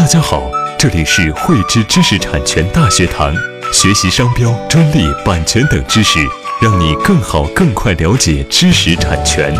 大家好，这里是汇知知识产权大学堂，学习商标、专利、版权等知识，让你更好、更快了解知识产权。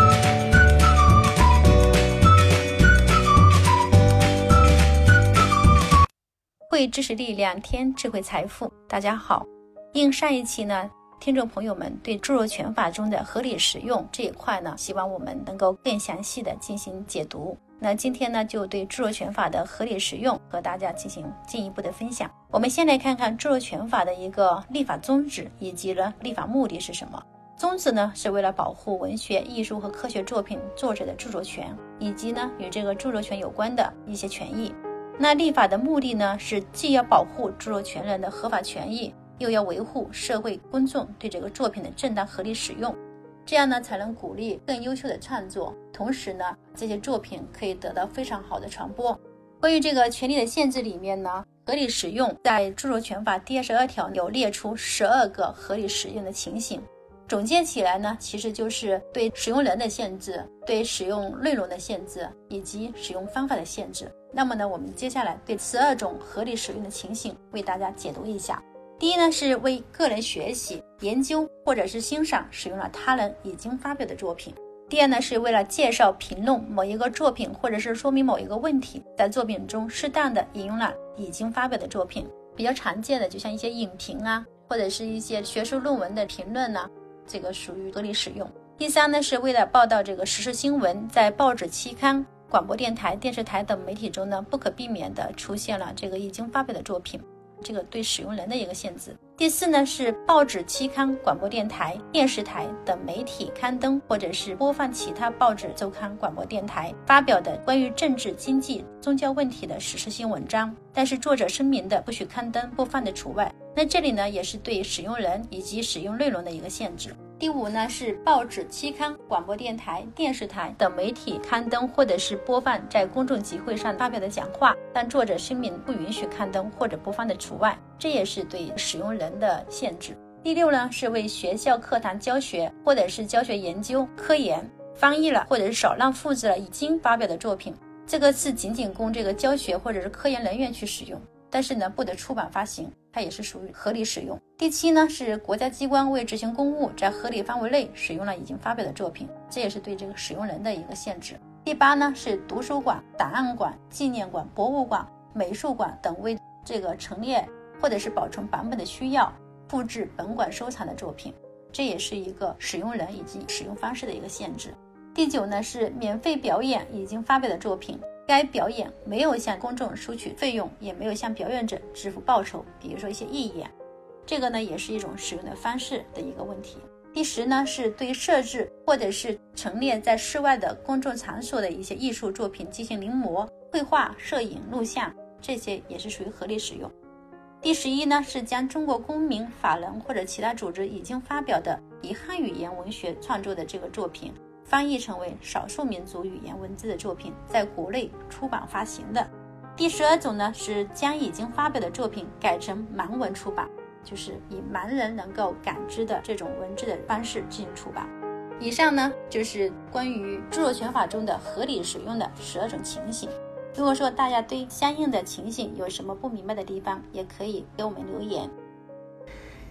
汇知识力量，添智慧财富。大家好，应上一期呢，听众朋友们对著作权法中的合理使用这一块呢，希望我们能够更详细的进行解读。那今天呢，就对著作权法的合理使用和大家进行进一步的分享。我们先来看看著作权法的一个立法宗旨以及呢立法目的是什么。宗旨呢是为了保护文学艺术和科学作品作者的著作权，以及呢与这个著作权有关的一些权益。那立法的目的呢是既要保护著作权人的合法权益，又要维护社会公众对这个作品的正当合理使用。这样呢，才能鼓励更优秀的创作，同时呢，这些作品可以得到非常好的传播。关于这个权利的限制里面呢，合理使用在著作权法第二十二条有列出十二个合理使用的情形。总结起来呢，其实就是对使用人的限制、对使用内容的限制以及使用方法的限制。那么呢，我们接下来对十二种合理使用的情形为大家解读一下。第一呢，是为个人学习、研究或者是欣赏使用了他人已经发表的作品。第二呢，是为了介绍、评论某一个作品，或者是说明某一个问题，在作品中适当的引用了已经发表的作品。比较常见的，就像一些影评啊，或者是一些学术论文的评论呢，这个属于合理使用。第三呢，是为了报道这个时事新闻，在报纸、期刊、广播电台、电视台等媒体中呢，不可避免的出现了这个已经发表的作品。这个对使用人的一个限制。第四呢，是报纸、期刊、广播电台、电视台等媒体刊登或者是播放其他报纸、周刊、广播电台发表的关于政治、经济、宗教问题的时事性文章，但是作者声明的不许刊登、播放的除外。那这里呢，也是对使用人以及使用内容的一个限制。第五呢是报纸、期刊、广播电台、电视台等媒体刊登或者是播放在公众集会上发表的讲话，但作者声明不允许刊登或者播放的除外，这也是对使用人的限制。第六呢是为学校课堂教学或者是教学研究、科研翻译了或者是少量复制了已经发表的作品，这个是仅仅供这个教学或者是科研人员去使用。但是呢，不得出版发行，它也是属于合理使用。第七呢，是国家机关为执行公务，在合理范围内使用了已经发表的作品，这也是对这个使用人的一个限制。第八呢，是图书馆、档案馆、纪念馆、博物馆、美术馆等为这个陈列或者是保存版本的需要复制本馆收藏的作品，这也是一个使用人以及使用方式的一个限制。第九呢，是免费表演已经发表的作品。该表演没有向公众收取费用，也没有向表演者支付报酬，比如说一些义演，这个呢也是一种使用的方式的一个问题。第十呢是对设置或者是陈列在室外的公众场所的一些艺术作品进行临摹、绘画、摄影、录像，这些也是属于合理使用。第十一呢是将中国公民、法人或者其他组织已经发表的以汉语言文学创作的这个作品。翻译成为少数民族语言文字的作品，在国内出版发行的。第十二种呢，是将已经发表的作品改成盲文出版，就是以盲人能够感知的这种文字的方式进行出版。以上呢，就是关于著作权法中的合理使用的十二种情形。如果说大家对相应的情形有什么不明白的地方，也可以给我们留言。